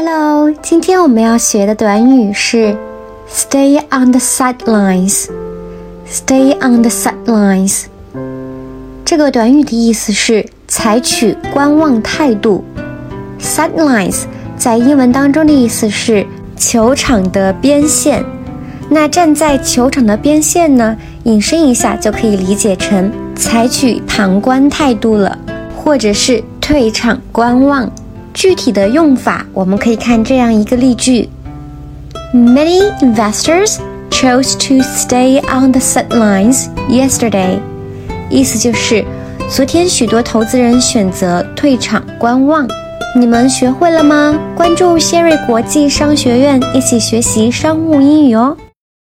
Hello，今天我们要学的短语是 stay on the sidelines。stay on the sidelines 这个短语的意思是采取观望态度。sidelines 在英文当中的意思是球场的边线。那站在球场的边线呢，引申一下就可以理解成采取旁观态度了，或者是退场观望。具体的用法，我们可以看这样一个例句：Many investors chose to stay on the sidelines yesterday。意思就是，昨天许多投资人选择退场观望。你们学会了吗？关注谢瑞国际商学院，一起学习商务英语哦。